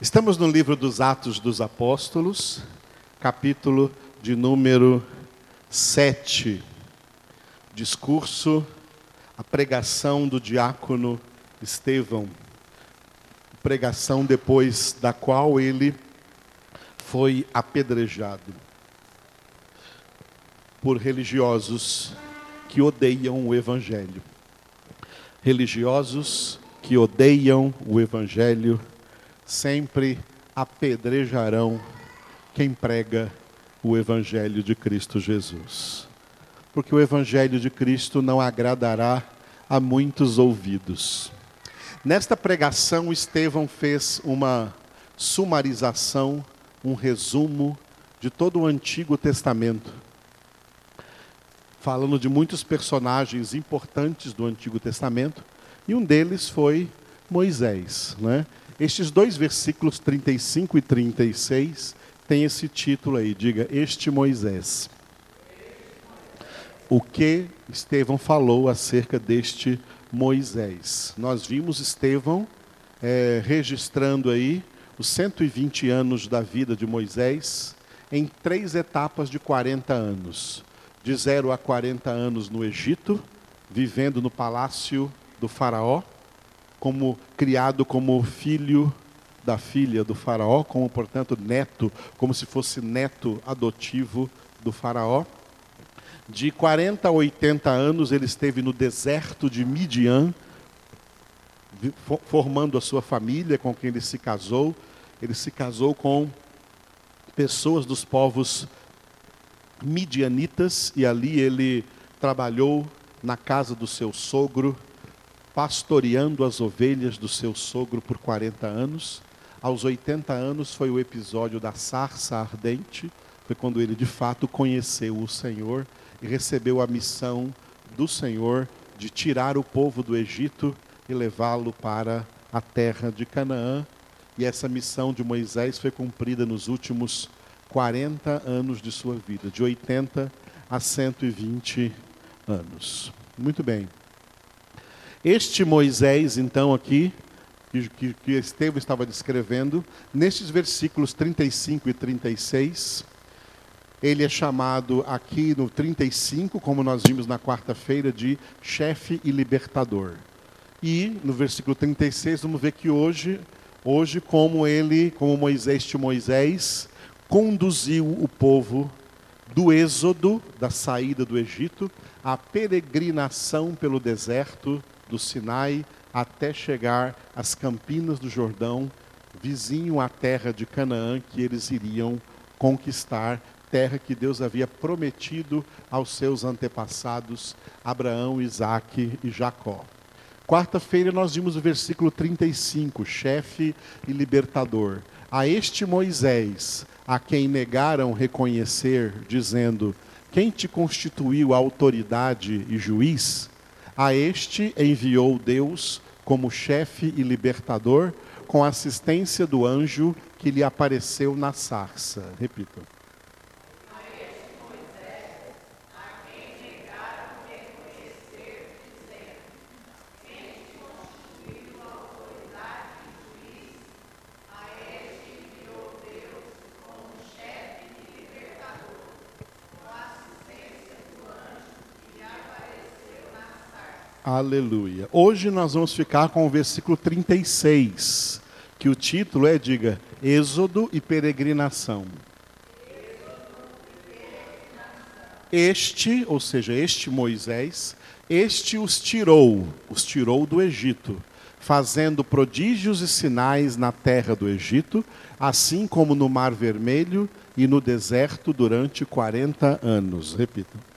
Estamos no livro dos Atos dos Apóstolos, capítulo de número 7. Discurso, a pregação do diácono Estevão. Pregação depois da qual ele foi apedrejado por religiosos que odeiam o Evangelho. Religiosos que odeiam o Evangelho sempre apedrejarão quem prega o Evangelho de Cristo Jesus. Porque o Evangelho de Cristo não agradará a muitos ouvidos. Nesta pregação, Estevão fez uma sumarização, um resumo de todo o Antigo Testamento, falando de muitos personagens importantes do Antigo Testamento, e um deles foi Moisés. Né? Estes dois versículos 35 e 36 têm esse título aí, diga, Este Moisés. O que Estevão falou acerca deste Moisés? Nós vimos Estevão é, registrando aí os 120 anos da vida de Moisés em três etapas de 40 anos. De 0 a 40 anos no Egito, vivendo no palácio do Faraó como criado como filho da filha do faraó, como portanto neto, como se fosse neto adotivo do faraó. De 40 a 80 anos ele esteve no deserto de Midian, formando a sua família com quem ele se casou. Ele se casou com pessoas dos povos midianitas e ali ele trabalhou na casa do seu sogro pastoreando as ovelhas do seu sogro por 40 anos. Aos 80 anos foi o episódio da sarça ardente, foi quando ele de fato conheceu o Senhor e recebeu a missão do Senhor de tirar o povo do Egito e levá-lo para a terra de Canaã. E essa missão de Moisés foi cumprida nos últimos 40 anos de sua vida, de 80 a 120 anos. Muito bem. Este Moisés, então, aqui, que, que Estevão estava descrevendo, nestes versículos 35 e 36, ele é chamado aqui no 35, como nós vimos na quarta-feira, de chefe e libertador. E no versículo 36, vamos ver que hoje, hoje como ele, como Moisés de Moisés, conduziu o povo do êxodo, da saída do Egito, à peregrinação pelo deserto do Sinai até chegar às campinas do Jordão, vizinho à terra de Canaã que eles iriam conquistar, terra que Deus havia prometido aos seus antepassados, Abraão, Isaque e Jacó. Quarta-feira nós vimos o versículo 35, chefe e libertador. A este Moisés, a quem negaram reconhecer, dizendo: Quem te constituiu autoridade e juiz? A este enviou Deus como chefe e libertador, com assistência do anjo que lhe apareceu na sarça. Repita. Aleluia. Hoje nós vamos ficar com o versículo 36, que o título é, diga, Êxodo e peregrinação. Este, ou seja, este Moisés, este os tirou, os tirou do Egito, fazendo prodígios e sinais na terra do Egito, assim como no Mar Vermelho e no deserto durante 40 anos. Repita.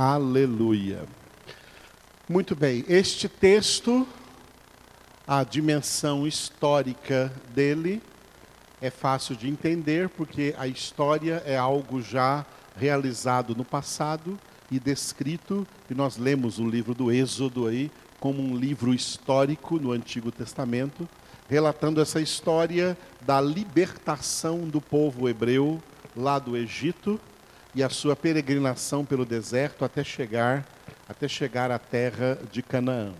Aleluia. Muito bem, este texto, a dimensão histórica dele é fácil de entender, porque a história é algo já realizado no passado e descrito, e nós lemos o livro do Êxodo aí como um livro histórico no Antigo Testamento, relatando essa história da libertação do povo hebreu lá do Egito e a sua peregrinação pelo deserto até chegar até chegar à terra de Canaã.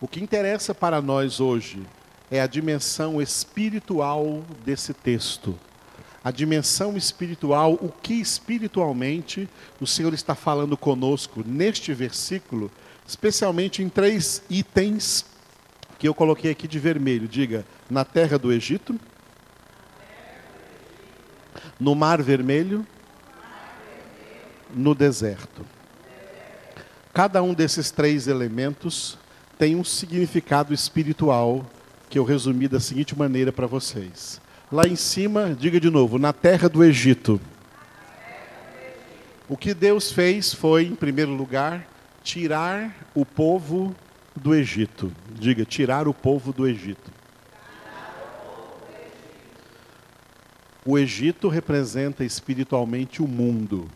O que interessa para nós hoje é a dimensão espiritual desse texto. A dimensão espiritual, o que espiritualmente o Senhor está falando conosco neste versículo, especialmente em três itens que eu coloquei aqui de vermelho. Diga, na terra do Egito, no Mar Vermelho, no deserto. Cada um desses três elementos tem um significado espiritual que eu resumi da seguinte maneira para vocês. Lá em cima, diga de novo, na terra do Egito. O que Deus fez foi, em primeiro lugar, tirar o povo do Egito. Diga, tirar o povo do Egito. O Egito representa espiritualmente o mundo.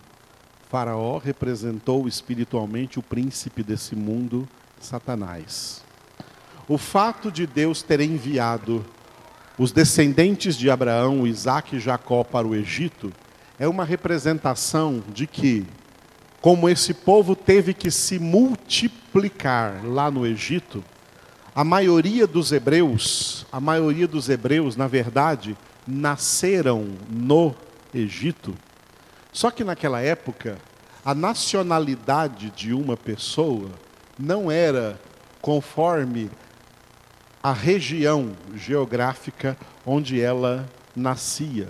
Faraó representou espiritualmente o príncipe desse mundo, Satanás. O fato de Deus ter enviado os descendentes de Abraão, Isaac e Jacó para o Egito é uma representação de que, como esse povo teve que se multiplicar lá no Egito, a maioria dos hebreus, a maioria dos hebreus, na verdade, nasceram no Egito. Só que naquela época, a nacionalidade de uma pessoa não era conforme a região geográfica onde ela nascia,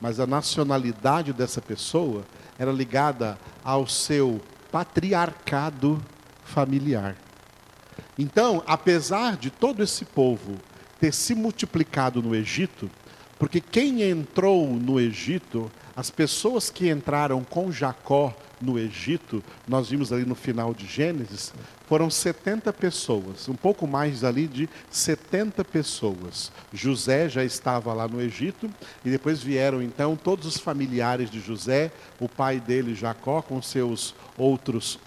mas a nacionalidade dessa pessoa era ligada ao seu patriarcado familiar. Então, apesar de todo esse povo ter se multiplicado no Egito, porque quem entrou no Egito, as pessoas que entraram com Jacó no Egito, nós vimos ali no final de Gênesis, foram 70 pessoas, um pouco mais ali de 70 pessoas. José já estava lá no Egito e depois vieram então todos os familiares de José, o pai dele Jacó com seus outros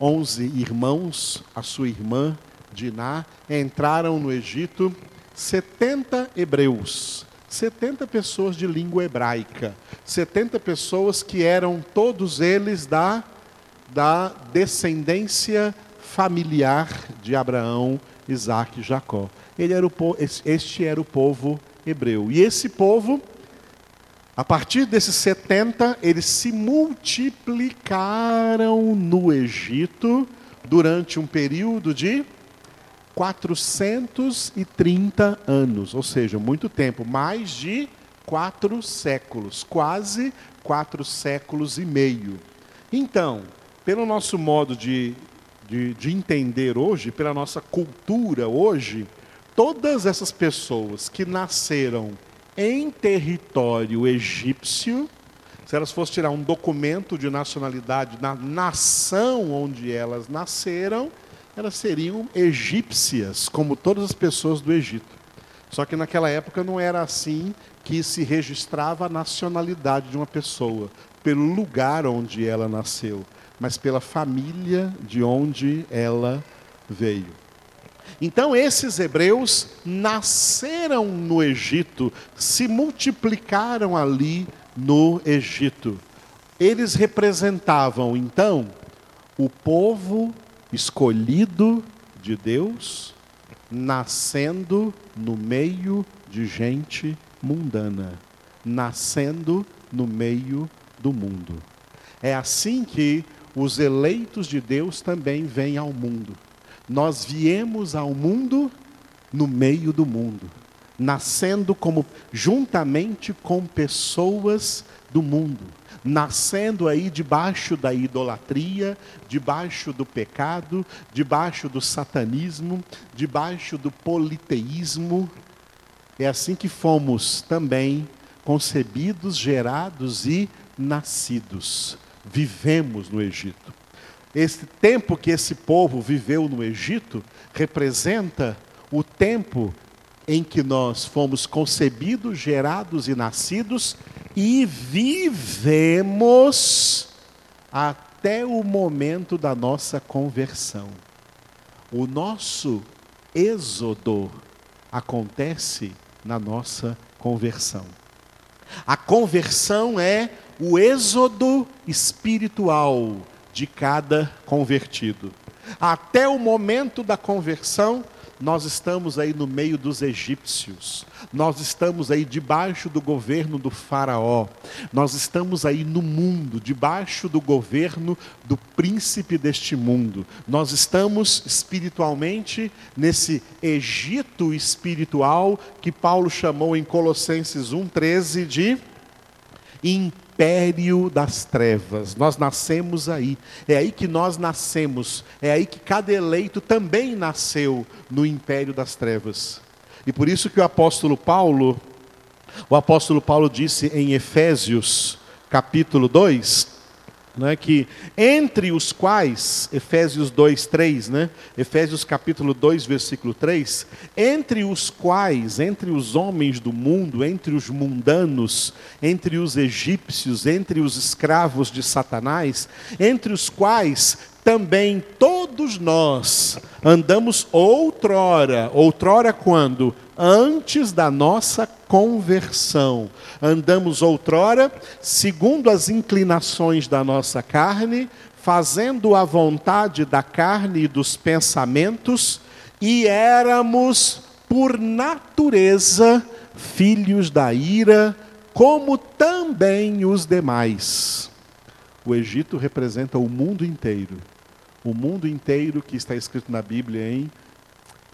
11 irmãos, a sua irmã Diná, entraram no Egito 70 hebreus. 70 pessoas de língua hebraica, 70 pessoas que eram todos eles da, da descendência familiar de Abraão, Isaac e Jacó. Ele era o, este era o povo hebreu. E esse povo, a partir desses 70, eles se multiplicaram no Egito durante um período de 430 anos, ou seja, muito tempo, mais de quatro séculos, quase quatro séculos e meio. Então, pelo nosso modo de, de, de entender hoje, pela nossa cultura hoje, todas essas pessoas que nasceram em território egípcio, se elas fossem tirar um documento de nacionalidade na nação onde elas nasceram, elas seriam egípcias, como todas as pessoas do Egito. Só que naquela época não era assim que se registrava a nacionalidade de uma pessoa, pelo lugar onde ela nasceu, mas pela família de onde ela veio. Então, esses hebreus nasceram no Egito, se multiplicaram ali no Egito. Eles representavam, então, o povo escolhido de Deus, nascendo no meio de gente mundana, nascendo no meio do mundo. É assim que os eleitos de Deus também vêm ao mundo. Nós viemos ao mundo no meio do mundo, nascendo como juntamente com pessoas do mundo nascendo aí debaixo da idolatria, debaixo do pecado, debaixo do satanismo, debaixo do politeísmo. É assim que fomos também concebidos, gerados e nascidos. Vivemos no Egito. Esse tempo que esse povo viveu no Egito representa o tempo em que nós fomos concebidos, gerados e nascidos e vivemos até o momento da nossa conversão. O nosso êxodo acontece na nossa conversão. A conversão é o êxodo espiritual de cada convertido. Até o momento da conversão, nós estamos aí no meio dos egípcios, nós estamos aí debaixo do governo do Faraó, nós estamos aí no mundo, debaixo do governo do príncipe deste mundo, nós estamos espiritualmente nesse Egito espiritual que Paulo chamou em Colossenses 1,13 de império das trevas. Nós nascemos aí. É aí que nós nascemos. É aí que cada eleito também nasceu no império das trevas. E por isso que o apóstolo Paulo, o apóstolo Paulo disse em Efésios, capítulo 2, né, que entre os quais, Efésios 2, 3, né, Efésios capítulo 2, versículo 3, entre os quais, entre os homens do mundo, entre os mundanos, entre os egípcios, entre os escravos de Satanás, entre os quais também todos nós andamos outrora, outrora quando? Antes da nossa conversão. Andamos outrora, segundo as inclinações da nossa carne, fazendo a vontade da carne e dos pensamentos, e éramos, por natureza, filhos da ira, como também os demais. O Egito representa o mundo inteiro o mundo inteiro que está escrito na Bíblia em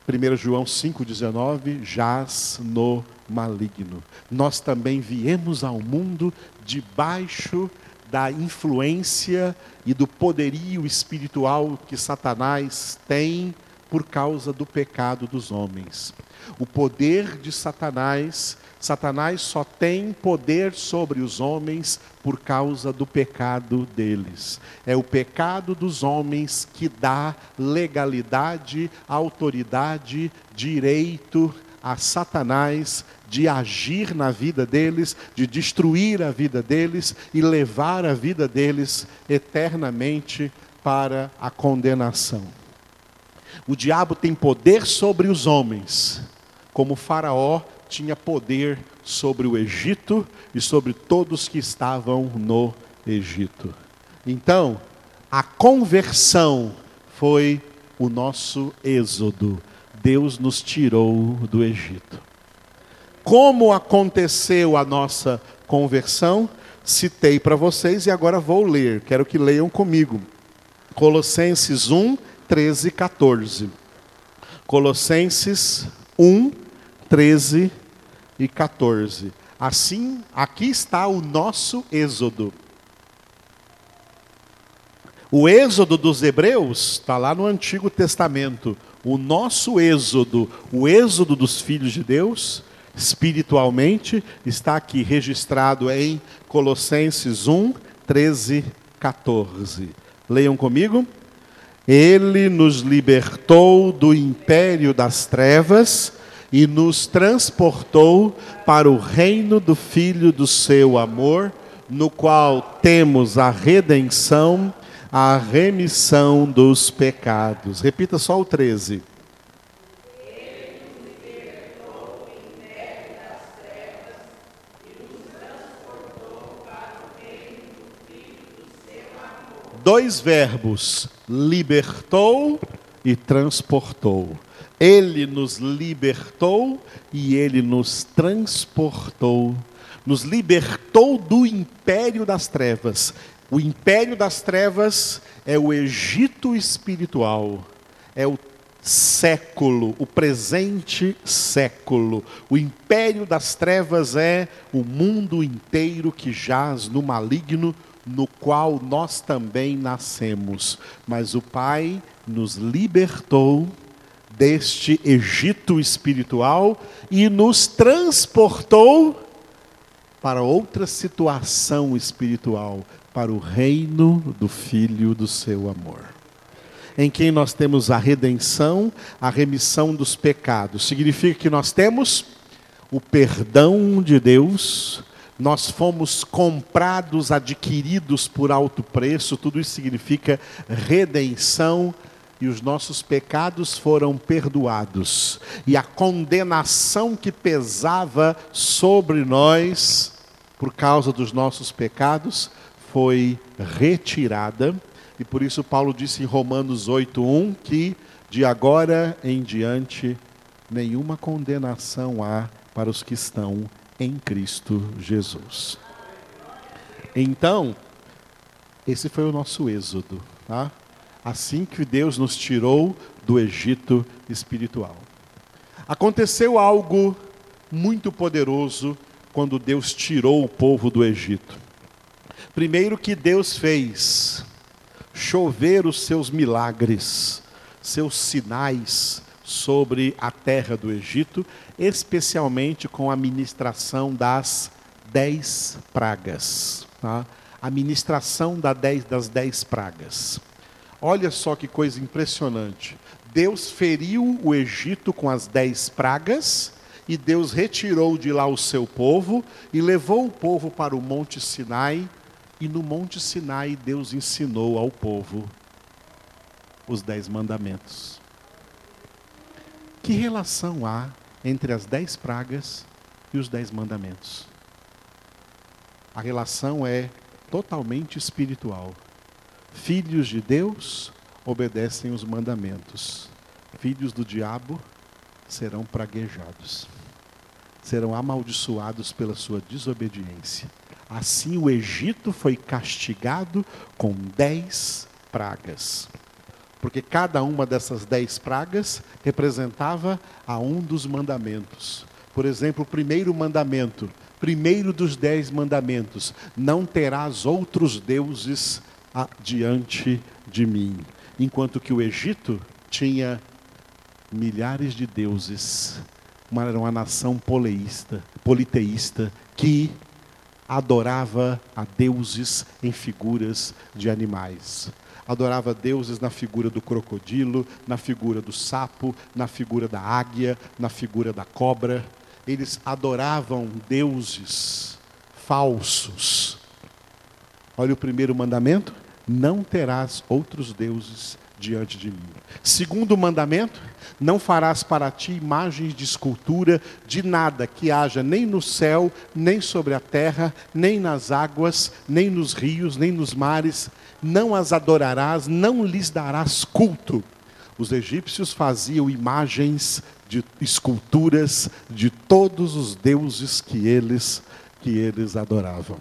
1 João 5,19, jaz no maligno. Nós também viemos ao mundo debaixo da influência e do poderio espiritual que Satanás tem por causa do pecado dos homens. O poder de Satanás Satanás só tem poder sobre os homens por causa do pecado deles. É o pecado dos homens que dá legalidade, autoridade, direito a Satanás de agir na vida deles, de destruir a vida deles e levar a vida deles eternamente para a condenação. O diabo tem poder sobre os homens, como Faraó tinha poder sobre o Egito e sobre todos que estavam no Egito. Então, a conversão foi o nosso êxodo. Deus nos tirou do Egito. Como aconteceu a nossa conversão? Citei para vocês e agora vou ler. Quero que leiam comigo. Colossenses 1, 13 e 14. Colossenses 1, 13 e 14. Assim, aqui está o nosso êxodo. O êxodo dos hebreus está lá no Antigo Testamento. O nosso êxodo, o êxodo dos filhos de Deus, espiritualmente, está aqui registrado em Colossenses 1, 13, 14. Leiam comigo. Ele nos libertou do império das trevas e nos transportou para o reino do Filho do seu amor, no qual temos a redenção, a remissão dos pecados. Repita só o 13. Dois verbos, libertou e transportou. Ele nos libertou e ele nos transportou. Nos libertou do império das trevas. O império das trevas é o Egito espiritual, é o século, o presente século. O império das trevas é o mundo inteiro que jaz no maligno, no qual nós também nascemos. Mas o Pai nos libertou deste Egito espiritual e nos transportou para outra situação espiritual, para o reino do Filho do seu amor. Em quem nós temos a redenção, a remissão dos pecados. Significa que nós temos o perdão de Deus, nós fomos comprados, adquiridos por alto preço, tudo isso significa redenção e os nossos pecados foram perdoados, e a condenação que pesava sobre nós por causa dos nossos pecados foi retirada, e por isso Paulo disse em Romanos 8:1 que de agora em diante nenhuma condenação há para os que estão em Cristo Jesus. Então, esse foi o nosso êxodo, tá? Assim que Deus nos tirou do Egito espiritual. Aconteceu algo muito poderoso quando Deus tirou o povo do Egito. Primeiro que Deus fez chover os seus milagres, seus sinais sobre a terra do Egito, especialmente com a ministração das dez pragas. Tá? A ministração das dez pragas. Olha só que coisa impressionante. Deus feriu o Egito com as dez pragas, e Deus retirou de lá o seu povo e levou o povo para o Monte Sinai, e no Monte Sinai Deus ensinou ao povo os dez mandamentos. Que relação há entre as dez pragas e os dez mandamentos? A relação é totalmente espiritual. Filhos de Deus obedecem os mandamentos. Filhos do diabo serão praguejados. Serão amaldiçoados pela sua desobediência. Assim o Egito foi castigado com dez pragas porque cada uma dessas dez pragas representava a um dos mandamentos. Por exemplo, o primeiro mandamento, primeiro dos dez mandamentos: não terás outros deuses diante de mim. Enquanto que o Egito tinha milhares de deuses, uma, era uma nação poleísta, politeísta, que adorava a deuses em figuras de animais adorava deuses na figura do crocodilo, na figura do sapo, na figura da águia, na figura da cobra. Eles adoravam deuses falsos. Olha o primeiro mandamento: não terás outros deuses diante de mim. Segundo mandamento: não farás para ti imagens de escultura de nada que haja nem no céu, nem sobre a terra, nem nas águas, nem nos rios, nem nos mares. Não as adorarás, não lhes darás culto. Os egípcios faziam imagens de esculturas de todos os deuses que eles que eles adoravam.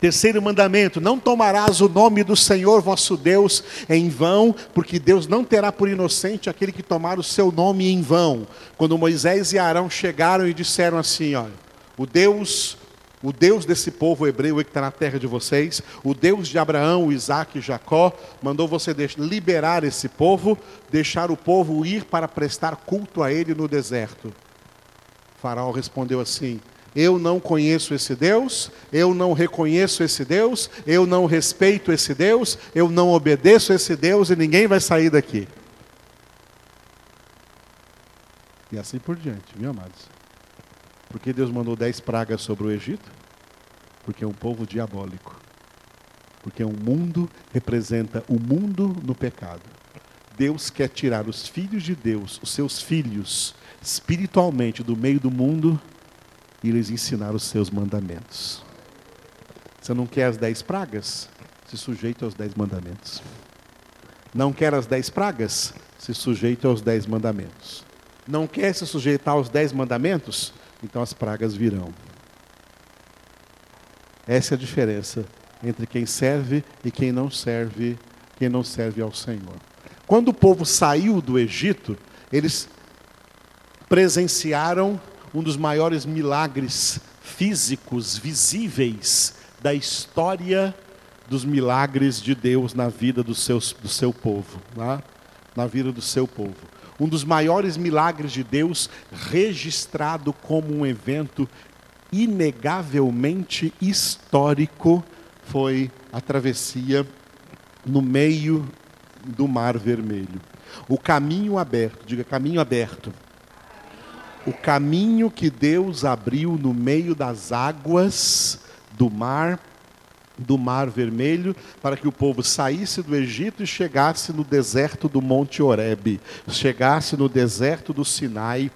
Terceiro mandamento: não tomarás o nome do Senhor vosso Deus em vão, porque Deus não terá por inocente aquele que tomar o seu nome em vão. Quando Moisés e Arão chegaram e disseram assim: olha, o Deus, o Deus desse povo hebreu que está na terra de vocês, o Deus de Abraão, Isaac e Jacó, mandou você liberar esse povo, deixar o povo ir para prestar culto a ele no deserto. O faraó respondeu assim: eu não conheço esse Deus, eu não reconheço esse Deus, eu não respeito esse Deus, eu não obedeço esse Deus e ninguém vai sair daqui. E assim por diante, viu, amados? Por que Deus mandou dez pragas sobre o Egito? Porque é um povo diabólico. Porque o um mundo representa o mundo no pecado. Deus quer tirar os filhos de Deus, os seus filhos, espiritualmente do meio do mundo e lhes ensinar os seus mandamentos. Você não quer as dez pragas? Se sujeite aos dez mandamentos. Não quer as dez pragas? Se sujeite aos dez mandamentos. Não quer se sujeitar aos dez mandamentos? Então as pragas virão. Essa é a diferença entre quem serve e quem não serve, quem não serve ao Senhor. Quando o povo saiu do Egito, eles presenciaram um dos maiores milagres físicos visíveis da história dos milagres de Deus na vida do, seus, do seu povo, tá? na vida do seu povo. Um dos maiores milagres de Deus registrado como um evento inegavelmente histórico foi a travessia no meio do Mar Vermelho. O caminho aberto, diga caminho aberto o caminho que Deus abriu no meio das águas do mar do Mar Vermelho para que o povo saísse do Egito e chegasse no deserto do Monte Horebe, chegasse no deserto do Sinai,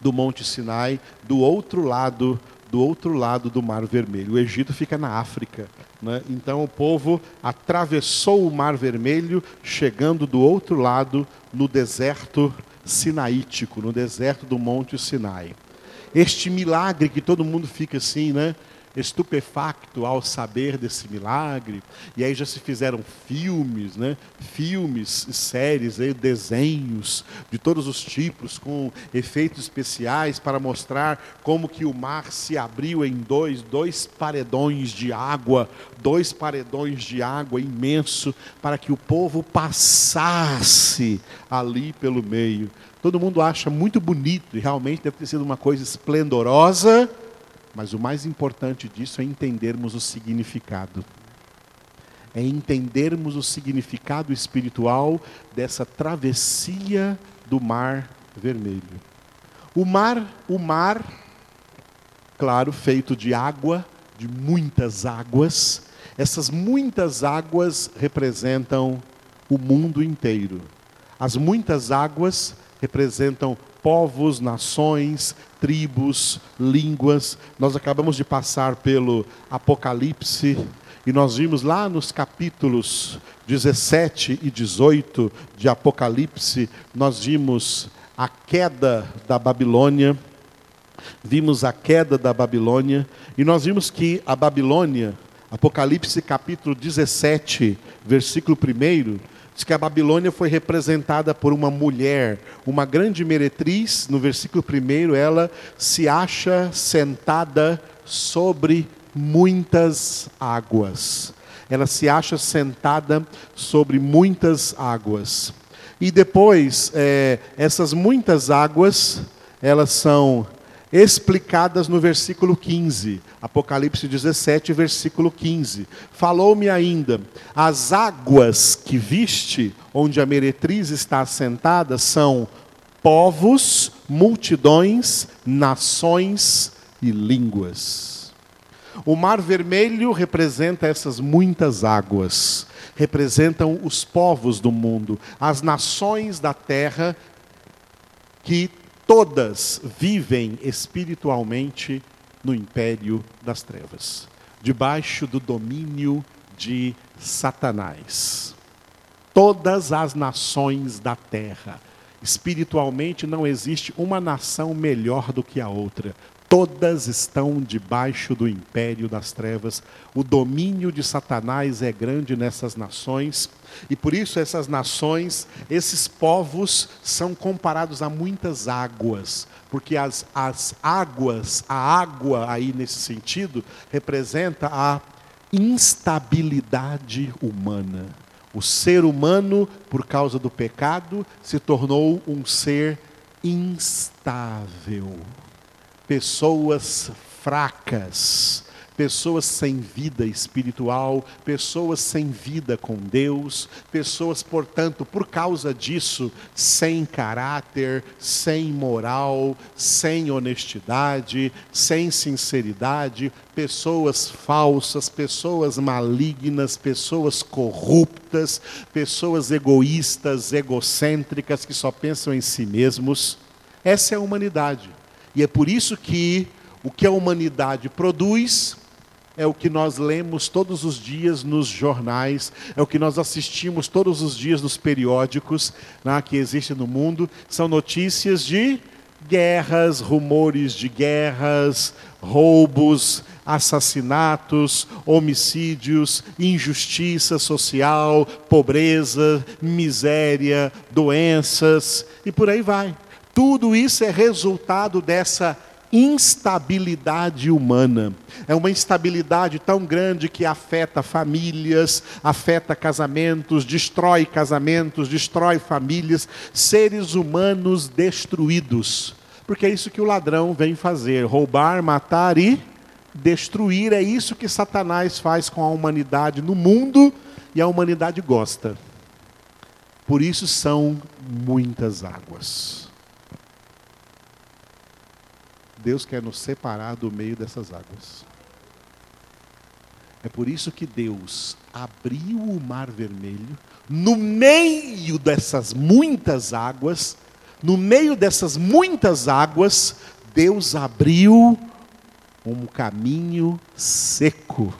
do Monte Sinai, do outro lado do outro lado do Mar Vermelho. O Egito fica na África. Né? Então o povo atravessou o Mar Vermelho, chegando do outro lado no deserto sinaítico, no deserto do Monte Sinai. Este milagre que todo mundo fica assim, né? Estupefacto ao saber desse milagre. E aí já se fizeram filmes, né? filmes, séries, aí, desenhos de todos os tipos, com efeitos especiais para mostrar como que o mar se abriu em dois, dois paredões de água, dois paredões de água imenso, para que o povo passasse ali pelo meio. Todo mundo acha muito bonito e realmente deve ter sido uma coisa esplendorosa mas o mais importante disso é entendermos o significado. É entendermos o significado espiritual dessa travessia do mar vermelho. O mar, o mar, claro, feito de água, de muitas águas. Essas muitas águas representam o mundo inteiro. As muitas águas representam povos, nações, tribos, línguas. Nós acabamos de passar pelo Apocalipse e nós vimos lá nos capítulos 17 e 18 de Apocalipse, nós vimos a queda da Babilônia, vimos a queda da Babilônia e nós vimos que a Babilônia, Apocalipse capítulo 17, versículo 1, Diz que a Babilônia foi representada por uma mulher, uma grande meretriz. No versículo 1, ela se acha sentada sobre muitas águas. Ela se acha sentada sobre muitas águas. E depois, é, essas muitas águas, elas são explicadas no versículo 15. Apocalipse 17, versículo 15. Falou-me ainda: as águas que viste, onde a meretriz está assentada, são povos, multidões, nações e línguas. O Mar Vermelho representa essas muitas águas, representam os povos do mundo, as nações da terra que todas vivem espiritualmente no império das trevas, debaixo do domínio de Satanás. Todas as nações da terra, espiritualmente não existe uma nação melhor do que a outra, Todas estão debaixo do império das trevas. O domínio de Satanás é grande nessas nações. E por isso essas nações, esses povos, são comparados a muitas águas. Porque as, as águas, a água aí nesse sentido, representa a instabilidade humana. O ser humano, por causa do pecado, se tornou um ser instável pessoas fracas, pessoas sem vida espiritual, pessoas sem vida com Deus, pessoas, portanto, por causa disso, sem caráter, sem moral, sem honestidade, sem sinceridade, pessoas falsas, pessoas malignas, pessoas corruptas, pessoas egoístas, egocêntricas que só pensam em si mesmos. Essa é a humanidade. E é por isso que o que a humanidade produz é o que nós lemos todos os dias nos jornais, é o que nós assistimos todos os dias nos periódicos né, que existem no mundo. São notícias de guerras, rumores de guerras, roubos, assassinatos, homicídios, injustiça social, pobreza, miséria, doenças e por aí vai. Tudo isso é resultado dessa instabilidade humana. É uma instabilidade tão grande que afeta famílias, afeta casamentos, destrói casamentos, destrói famílias, seres humanos destruídos. Porque é isso que o ladrão vem fazer: roubar, matar e destruir. É isso que Satanás faz com a humanidade no mundo e a humanidade gosta. Por isso são muitas águas. Deus quer nos separar do meio dessas águas. É por isso que Deus abriu o mar vermelho, no meio dessas muitas águas, no meio dessas muitas águas, Deus abriu um caminho seco,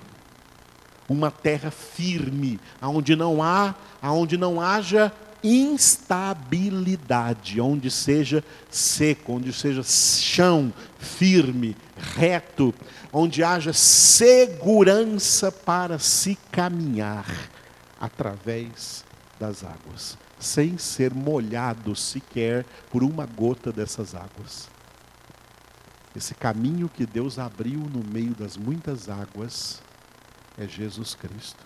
uma terra firme, aonde não há, aonde não haja instabilidade, onde seja seco, onde seja chão firme, reto, onde haja segurança para se caminhar através das águas, sem ser molhado sequer por uma gota dessas águas. Esse caminho que Deus abriu no meio das muitas águas é Jesus Cristo.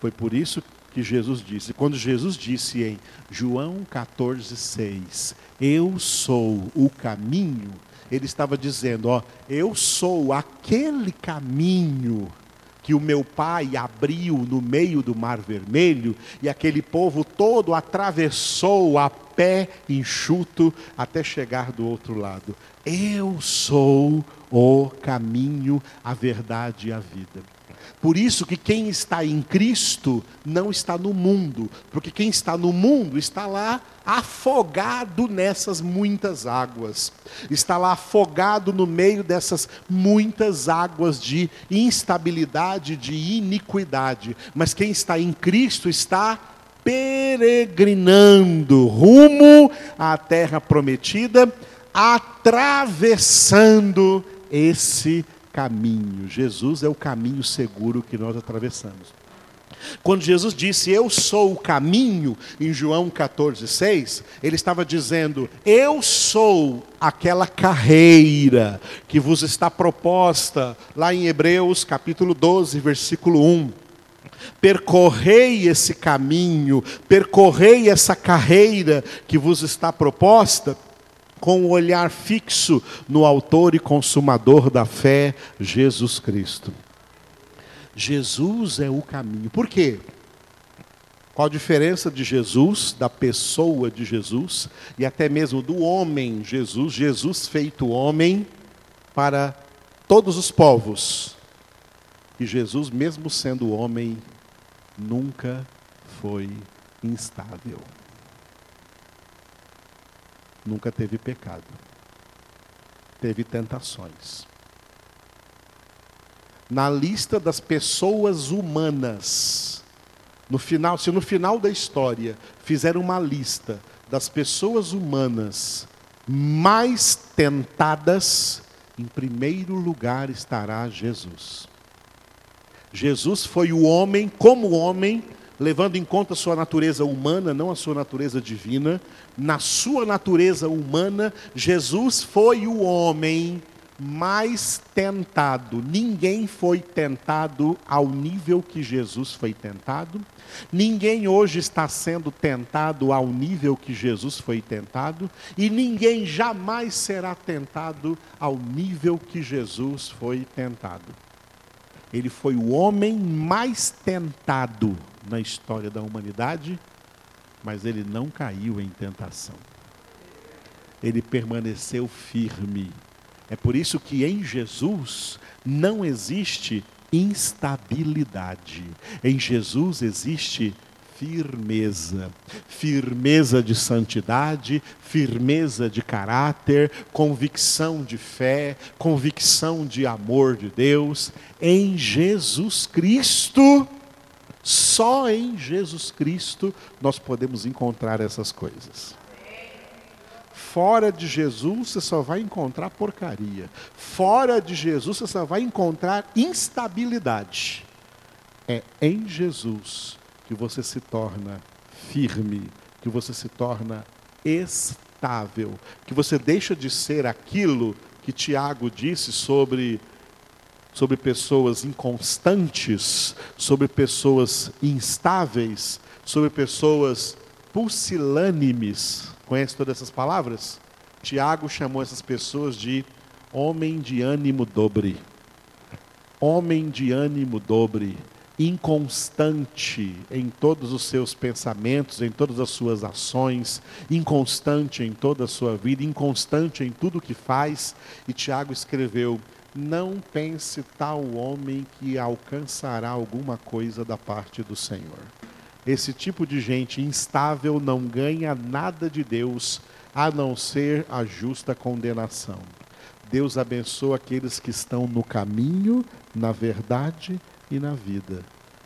Foi por isso que Jesus disse. Quando Jesus disse em João 14,6, Eu sou o caminho, ele estava dizendo: Ó, eu sou aquele caminho que o meu pai abriu no meio do Mar Vermelho e aquele povo todo atravessou a pé enxuto até chegar do outro lado. Eu sou o caminho, a verdade e a vida. Por isso que quem está em Cristo não está no mundo, porque quem está no mundo está lá afogado nessas muitas águas. Está lá afogado no meio dessas muitas águas de instabilidade, de iniquidade. Mas quem está em Cristo está peregrinando rumo à terra prometida, atravessando esse caminho. Jesus é o caminho seguro que nós atravessamos. Quando Jesus disse, Eu sou o caminho, em João 14, 6, ele estava dizendo, Eu sou aquela carreira que vos está proposta, lá em Hebreus capítulo 12, versículo 1. Percorrei esse caminho, percorrei essa carreira que vos está proposta com o olhar fixo no Autor e Consumador da fé, Jesus Cristo. Jesus é o caminho. Por quê? Qual a diferença de Jesus, da pessoa de Jesus, e até mesmo do homem Jesus, Jesus feito homem para todos os povos? E Jesus, mesmo sendo homem, nunca foi instável nunca teve pecado. Teve tentações. Na lista das pessoas humanas, no final, se no final da história fizeram uma lista das pessoas humanas mais tentadas, em primeiro lugar estará Jesus. Jesus foi o homem, como homem, levando em conta a sua natureza humana, não a sua natureza divina. Na sua natureza humana, Jesus foi o homem mais tentado. Ninguém foi tentado ao nível que Jesus foi tentado. Ninguém hoje está sendo tentado ao nível que Jesus foi tentado. E ninguém jamais será tentado ao nível que Jesus foi tentado. Ele foi o homem mais tentado na história da humanidade, mas ele não caiu em tentação. Ele permaneceu firme. É por isso que em Jesus não existe instabilidade. Em Jesus existe firmeza. Firmeza de santidade, firmeza de caráter, convicção de fé, convicção de amor de Deus. Em Jesus Cristo só em Jesus Cristo nós podemos encontrar essas coisas. Fora de Jesus você só vai encontrar porcaria. Fora de Jesus você só vai encontrar instabilidade. É em Jesus que você se torna firme, que você se torna estável, que você deixa de ser aquilo que Tiago disse sobre sobre pessoas inconstantes, sobre pessoas instáveis, sobre pessoas pusilânimes. Conhece todas essas palavras? Tiago chamou essas pessoas de homem de ânimo dobre. Homem de ânimo dobre, inconstante em todos os seus pensamentos, em todas as suas ações, inconstante em toda a sua vida, inconstante em tudo que faz. E Tiago escreveu: Não pense tal homem que alcançará alguma coisa da parte do Senhor. Esse tipo de gente instável não ganha nada de Deus a não ser a justa condenação. Deus abençoa aqueles que estão no caminho, na verdade e na vida.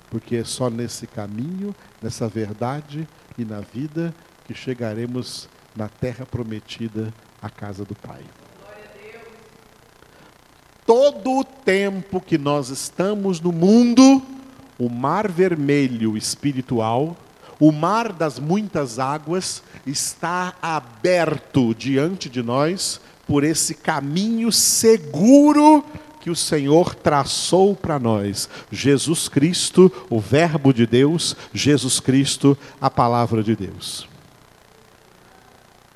Porque é só nesse caminho, nessa verdade e na vida que chegaremos na terra prometida, a casa do Pai. Todo o tempo que nós estamos no mundo, o mar vermelho espiritual, o mar das muitas águas, está aberto diante de nós por esse caminho seguro que o Senhor traçou para nós. Jesus Cristo, o Verbo de Deus, Jesus Cristo, a palavra de Deus.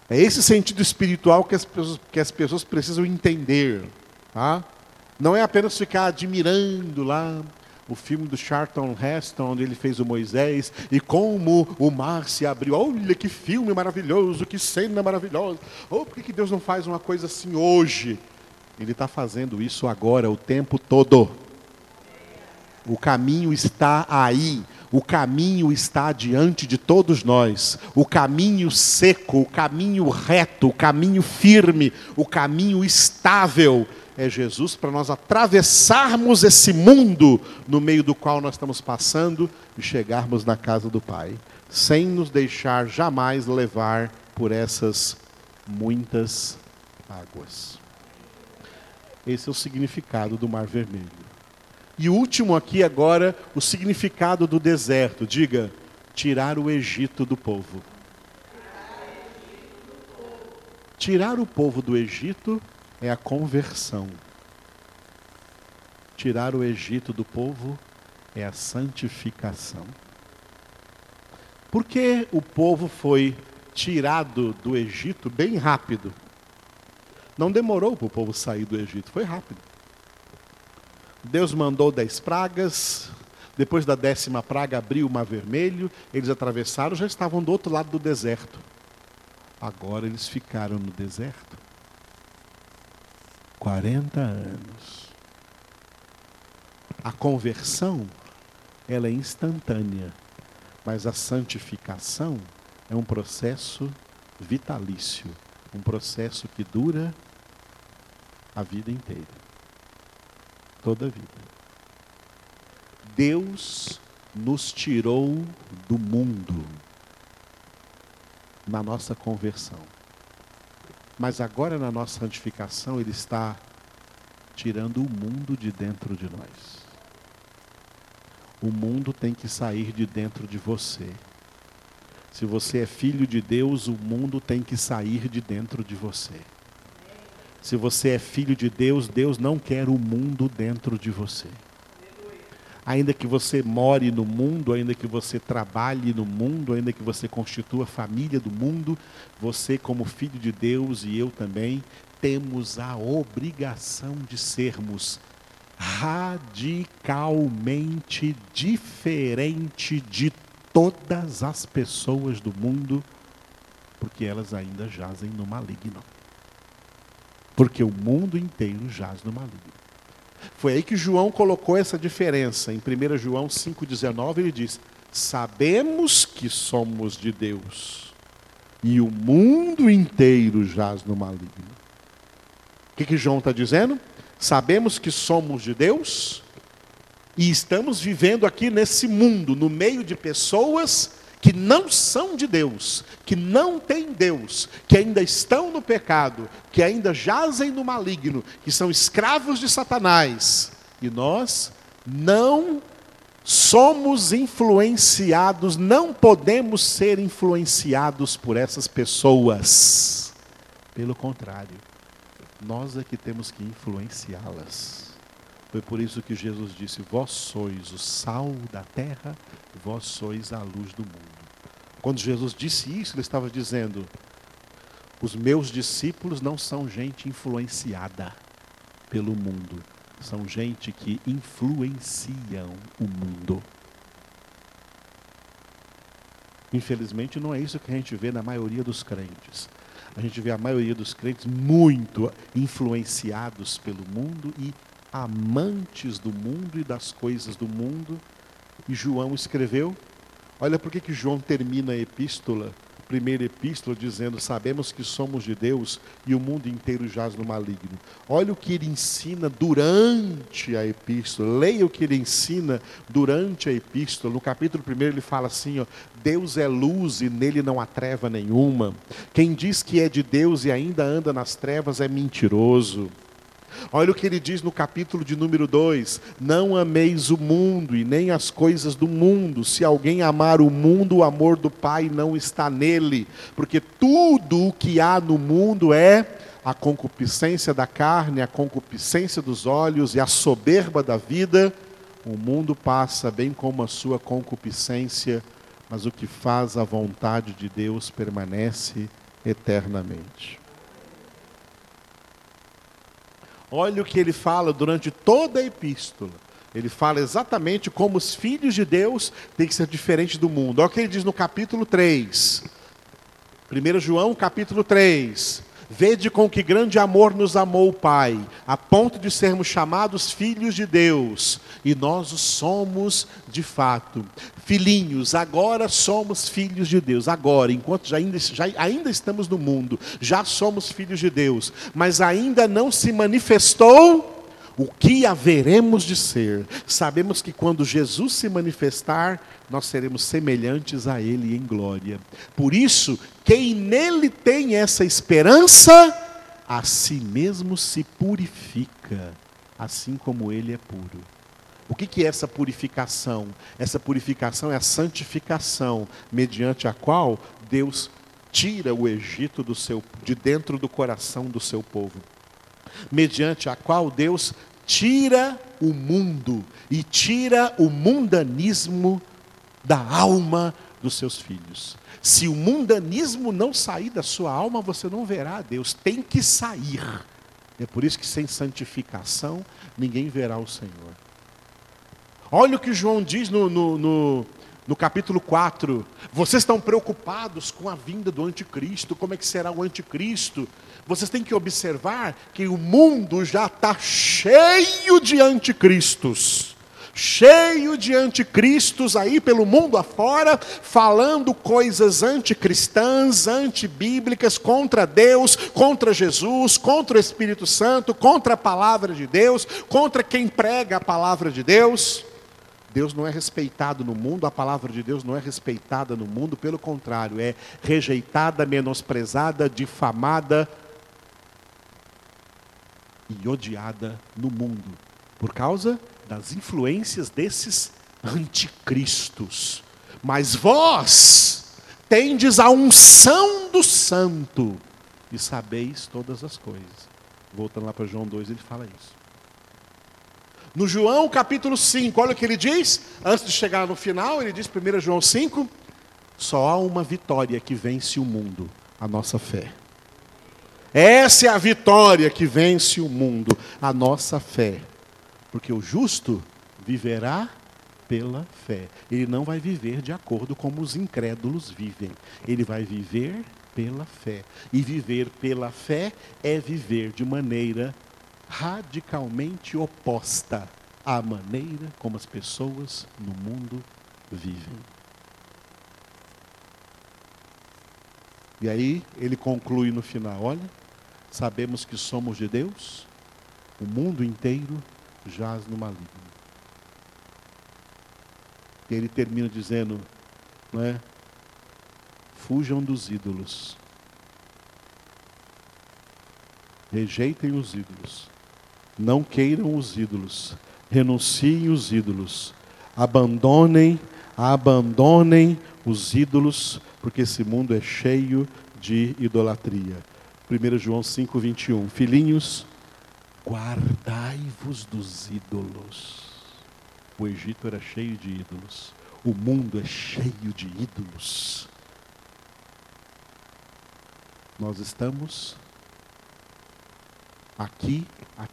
É esse sentido espiritual que as pessoas, que as pessoas precisam entender. Tá? Não é apenas ficar admirando lá o filme do Charlton Heston, onde ele fez o Moisés, e como o mar se abriu. Olha que filme maravilhoso, que cena maravilhosa. Oh, por que Deus não faz uma coisa assim hoje? Ele está fazendo isso agora, o tempo todo. O caminho está aí. O caminho está diante de todos nós. O caminho seco, o caminho reto, o caminho firme, o caminho estável é Jesus para nós atravessarmos esse mundo no meio do qual nós estamos passando e chegarmos na casa do Pai, sem nos deixar jamais levar por essas muitas águas. Esse é o significado do Mar Vermelho. E último aqui agora, o significado do deserto. Diga, tirar o Egito do povo. Tirar o povo do Egito é a conversão. Tirar o Egito do povo é a santificação. Por que o povo foi tirado do Egito bem rápido? Não demorou para o povo sair do Egito, foi rápido. Deus mandou dez pragas, depois da décima praga abriu o mar vermelho, eles atravessaram, já estavam do outro lado do deserto. Agora eles ficaram no deserto. 40 anos. A conversão, ela é instantânea, mas a santificação é um processo vitalício, um processo que dura a vida inteira. Toda a vida. Deus nos tirou do mundo na nossa conversão. Mas agora na nossa santificação, Ele está tirando o mundo de dentro de nós. O mundo tem que sair de dentro de você. Se você é filho de Deus, o mundo tem que sair de dentro de você. Se você é filho de Deus, Deus não quer o mundo dentro de você ainda que você more no mundo, ainda que você trabalhe no mundo, ainda que você constitua a família do mundo, você, como filho de Deus e eu também, temos a obrigação de sermos radicalmente diferente de todas as pessoas do mundo, porque elas ainda jazem no maligno. Porque o mundo inteiro jaz no maligno. Foi aí que João colocou essa diferença. Em 1 João 5,19 ele diz: Sabemos que somos de Deus, e o mundo inteiro jaz no maligno. O que, que João está dizendo? Sabemos que somos de Deus e estamos vivendo aqui nesse mundo, no meio de pessoas que não são de Deus, que não têm Deus, que ainda estão no pecado, que ainda jazem no maligno, que são escravos de Satanás. E nós não somos influenciados, não podemos ser influenciados por essas pessoas. Pelo contrário, nós é que temos que influenciá-las. Foi por isso que Jesus disse: Vós sois o sal da terra, vós sois a luz do mundo. Quando Jesus disse isso, ele estava dizendo: Os meus discípulos não são gente influenciada pelo mundo, são gente que influenciam o mundo. Infelizmente, não é isso que a gente vê na maioria dos crentes. A gente vê a maioria dos crentes muito influenciados pelo mundo e amantes do mundo e das coisas do mundo. E João escreveu. Olha por que, João termina a epístola primeira epístola dizendo: Sabemos que somos de Deus e o mundo inteiro jaz no maligno. Olha o que ele ensina durante a epístola. Leia o que ele ensina durante a epístola. No capítulo 1 ele fala assim: ó, Deus é luz e nele não há treva nenhuma. Quem diz que é de Deus e ainda anda nas trevas é mentiroso. Olha o que ele diz no capítulo de número 2: Não ameis o mundo e nem as coisas do mundo. Se alguém amar o mundo, o amor do Pai não está nele, porque tudo o que há no mundo é a concupiscência da carne, a concupiscência dos olhos e a soberba da vida. O mundo passa, bem como a sua concupiscência, mas o que faz a vontade de Deus permanece eternamente. Olha o que ele fala durante toda a epístola. Ele fala exatamente como os filhos de Deus têm que ser diferentes do mundo. Olha o que ele diz no capítulo 3. 1 João, capítulo 3. Vede com que grande amor nos amou o Pai, a ponto de sermos chamados filhos de Deus, e nós o somos de fato. Filhinhos, agora somos filhos de Deus, agora, enquanto já ainda, já, ainda estamos no mundo, já somos filhos de Deus, mas ainda não se manifestou o que haveremos de ser. Sabemos que quando Jesus se manifestar, nós seremos semelhantes a Ele em glória. Por isso, quem nele tem essa esperança, a si mesmo se purifica, assim como Ele é puro. O que, é essa purificação? Essa purificação é a santificação, mediante a qual Deus tira o Egito do seu, de dentro do coração do seu povo mediante a qual Deus tira o mundo e tira o mundanismo da alma dos seus filhos. Se o mundanismo não sair da sua alma, você não verá Deus. Tem que sair. É por isso que sem santificação ninguém verá o Senhor. Olha o que João diz no, no, no, no capítulo 4. Vocês estão preocupados com a vinda do anticristo, como é que será o anticristo? Vocês têm que observar que o mundo já está cheio de anticristos. Cheio de anticristos aí pelo mundo afora, falando coisas anticristãs, antibíblicas, contra Deus, contra Jesus, contra o Espírito Santo, contra a palavra de Deus, contra quem prega a palavra de Deus. Deus não é respeitado no mundo, a palavra de Deus não é respeitada no mundo, pelo contrário, é rejeitada, menosprezada, difamada, e odiada no mundo, por causa das influências desses anticristos. Mas vós tendes a unção do santo e sabeis todas as coisas. Voltando lá para João 2, ele fala isso. No João capítulo 5, olha o que ele diz, antes de chegar no final, ele diz, 1 João 5, só há uma vitória que vence o mundo, a nossa fé. Essa é a vitória que vence o mundo, a nossa fé. Porque o justo viverá pela fé. Ele não vai viver de acordo como os incrédulos vivem. Ele vai viver pela fé. E viver pela fé é viver de maneira radicalmente oposta à maneira como as pessoas no mundo vivem. E aí ele conclui no final: olha, sabemos que somos de Deus, o mundo inteiro jaz no maligno. E ele termina dizendo, não é? Fujam dos ídolos. Rejeitem os ídolos. Não queiram os ídolos. Renunciem os ídolos. Abandonem, abandonem os ídolos, porque esse mundo é cheio de idolatria. 1 João 5, 21. Filhinhos, guardai-vos dos ídolos. O Egito era cheio de ídolos. O mundo é cheio de ídolos. Nós estamos aqui,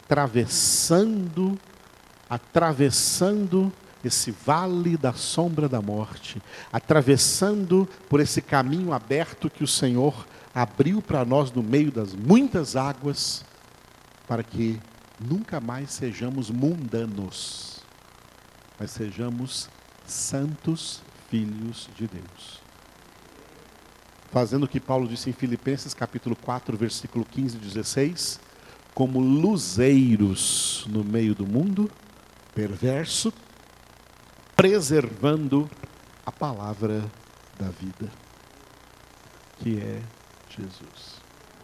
atravessando, atravessando esse vale da sombra da morte, atravessando por esse caminho aberto que o Senhor abriu para nós no meio das muitas águas, para que nunca mais sejamos mundanos, mas sejamos santos filhos de Deus. Fazendo o que Paulo disse em Filipenses capítulo 4, versículo 15 e 16, como luzeiros no meio do mundo perverso, preservando a palavra da vida, que é Jesus.